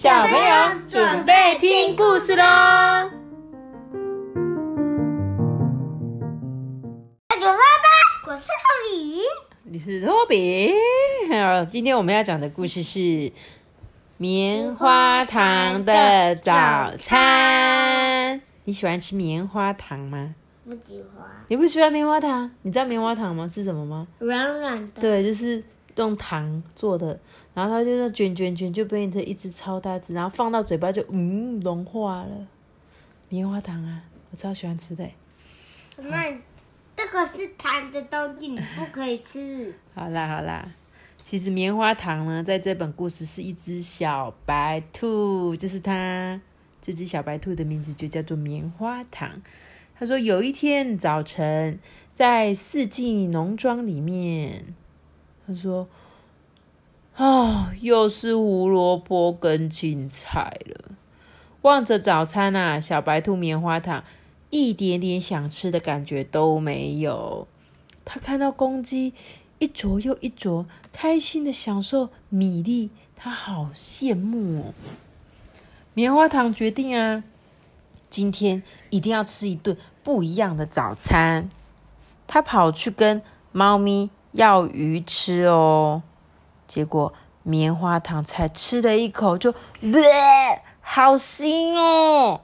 小朋友准备听故事喽！九三八，我是托比。你是托比。好，今天我们要讲的故事是《棉花糖的早餐》。你喜欢吃棉花糖吗？不喜欢。你不喜欢棉花糖？你知道棉花糖吗？是什么吗？软软的。对，就是用糖做的，然后它就是卷卷卷，就变成一只超大只，然后放到嘴巴就嗯融化了。棉花糖啊，我超喜欢吃的。那这个是糖的东西，你不可以吃。好啦好啦，其实棉花糖呢，在这本故事是一只小白兔，就是它。这只小白兔的名字就叫做棉花糖。他说有一天早晨，在四季农庄里面，他说：“啊，又是胡萝卜跟青菜了。”望着早餐啊，小白兔棉花糖一点点想吃的感觉都没有。他看到公鸡一啄又一啄，开心的享受米粒，他好羡慕哦。棉花糖决定啊，今天一定要吃一顿不一样的早餐。他跑去跟猫咪要鱼吃哦，结果棉花糖才吃了一口就，好腥哦，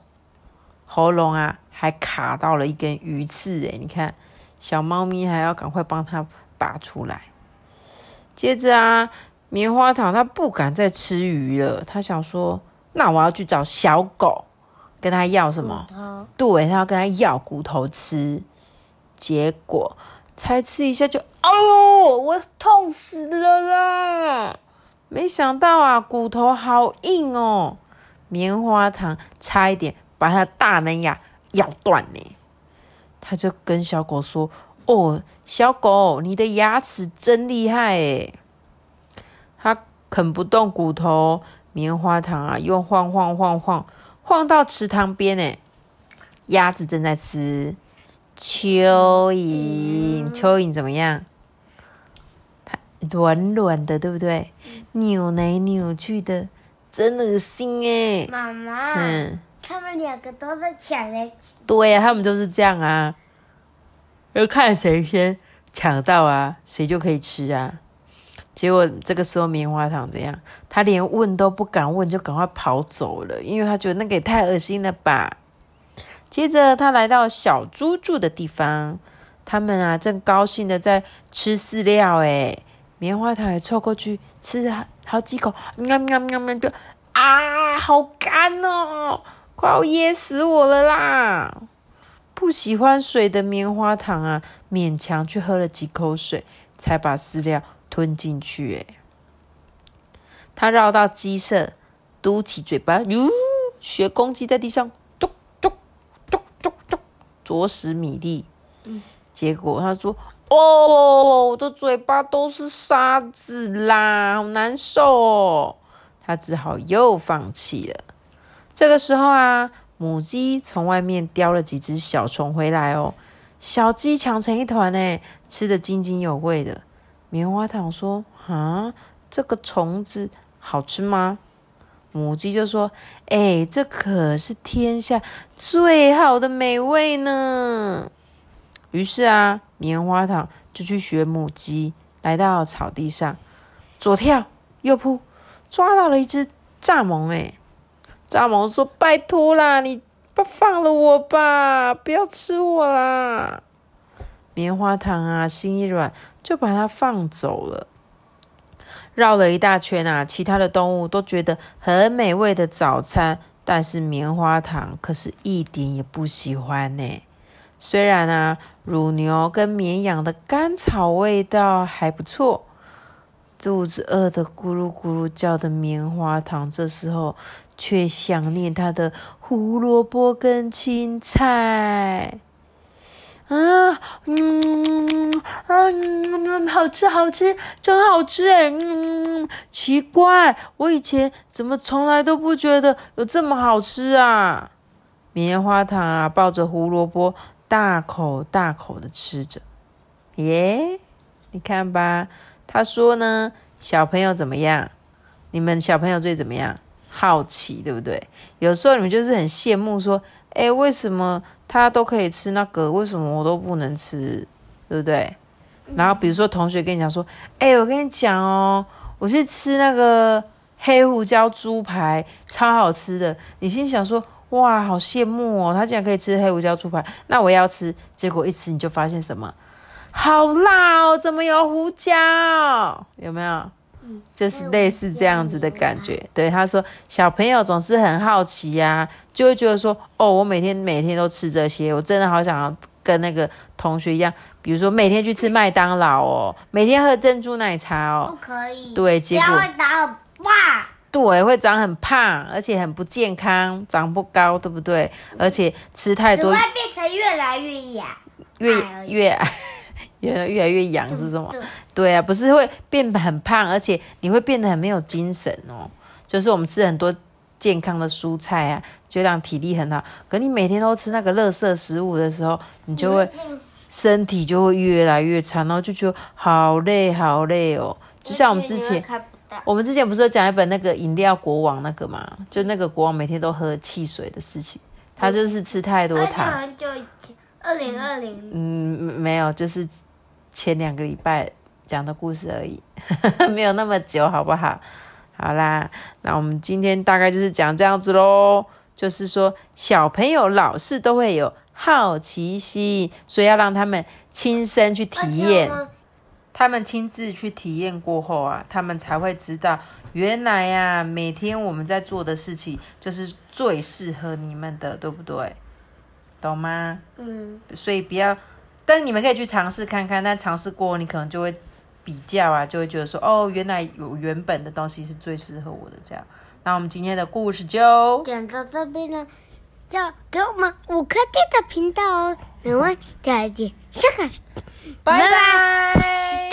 喉咙啊还卡到了一根鱼刺哎，你看小猫咪还要赶快帮它拔出来。接着啊，棉花糖它不敢再吃鱼了，它想说。那我要去找小狗，跟他要什么？对，它要跟他要骨头吃。结果才吃一下就，哦，我痛死了啦！没想到啊，骨头好硬哦，棉花糖差一点把他的大门牙咬断呢。他就跟小狗说：“哦，小狗，你的牙齿真厉害诶。”他啃不动骨头。棉花糖啊，又晃晃晃晃晃到池塘边呢。鸭子正在吃蚯蚓，蚯蚓怎么样？它软软的，对不对？扭来扭去的，真恶心哎！妈妈，嗯，他们两个都在抢来吃。对呀，他们都是这样啊，要看谁先抢到啊，谁就可以吃啊。结果这个时候，棉花糖怎样？他连问都不敢问，就赶快跑走了，因为他觉得那个也太恶心了吧。接着，他来到小猪住的地方，他们啊正高兴的在吃饲料，诶棉花糖也凑过去吃好好几口，喵喵喵喵就啊，好干哦，快要噎死我了啦！不喜欢水的棉花糖啊，勉强去喝了几口水，才把饲料。吞进去，哎，他绕到鸡舍，嘟起嘴巴，哟，学公鸡在地上，啄啄啄啄啄，啄食米粒。嗯，结果他说：“哦，我的嘴巴都是沙子啦，好难受哦。”他只好又放弃了。这个时候啊，母鸡从外面叼了几只小虫回来哦，小鸡抢成一团呢，吃的津津有味的。棉花糖说：“啊，这个虫子好吃吗？”母鸡就说：“哎，这可是天下最好的美味呢。”于是啊，棉花糖就去学母鸡，来到草地上，左跳右扑，抓到了一只蚱蜢。哎，蚱蜢说：“拜托啦，你不放了我吧，不要吃我啦。”棉花糖啊，心一软。就把它放走了，绕了一大圈啊！其他的动物都觉得很美味的早餐，但是棉花糖可是一点也不喜欢呢。虽然啊，乳牛跟绵羊的甘草味道还不错，肚子饿得咕噜咕噜叫的棉花糖，这时候却想念它的胡萝卜跟青菜。啊，嗯啊，嗯，好吃好吃，真好吃哎！嗯，奇怪，我以前怎么从来都不觉得有这么好吃啊？棉花糖啊，抱着胡萝卜，大口大口的吃着。耶，你看吧，他说呢，小朋友怎么样？你们小朋友最怎么样？好奇，对不对？有时候你们就是很羡慕，说，哎，为什么他都可以吃那个，为什么我都不能吃，对不对？然后比如说同学跟你讲说，哎，我跟你讲哦，我去吃那个黑胡椒猪排，超好吃的。你心想说，哇，好羡慕哦，他竟然可以吃黑胡椒猪排，那我要吃。结果一吃你就发现什么？好辣哦，怎么有胡椒？有没有？就是类似这样子的感觉。对，他说小朋友总是很好奇呀，就会觉得说，哦，我每天每天都吃这些，我真的好想要跟那个同学一样，比如说每天去吃麦当劳哦，每天喝珍珠奶茶哦，不可以。对，结果会长很胖。对，会长很胖，而且很不健康，长不高，对不对？而且吃太多，只会变成越来越痒，越越矮。越越来越痒是什么？对啊，不是会变很胖，而且你会变得很没有精神哦。就是我们吃很多健康的蔬菜啊，就让体力很好。可你每天都吃那个垃圾食物的时候，你就会身体就会越来越差，然后就觉得好累好累哦。就像我们之前，我们之前不是有讲一本那个饮料国王那个嘛？就那个国王每天都喝汽水的事情，他就是吃太多糖。很久以前，二零二零。嗯，没有，就是。前两个礼拜讲的故事而已，没有那么久，好不好？好啦，那我们今天大概就是讲这样子喽。就是说，小朋友老是都会有好奇心，所以要让他们亲身去体验。他们亲自去体验过后啊，他们才会知道，原来呀，每天我们在做的事情就是最适合你们的，对不对？懂吗？嗯。所以不要。但是你们可以去尝试看看，但尝试过你可能就会比较啊，就会觉得说，哦，原来有原本的东西是最适合我的这样。那我们今天的故事就讲到这边了，就给我们五颗星的频道哦，我们再见，下个，拜拜。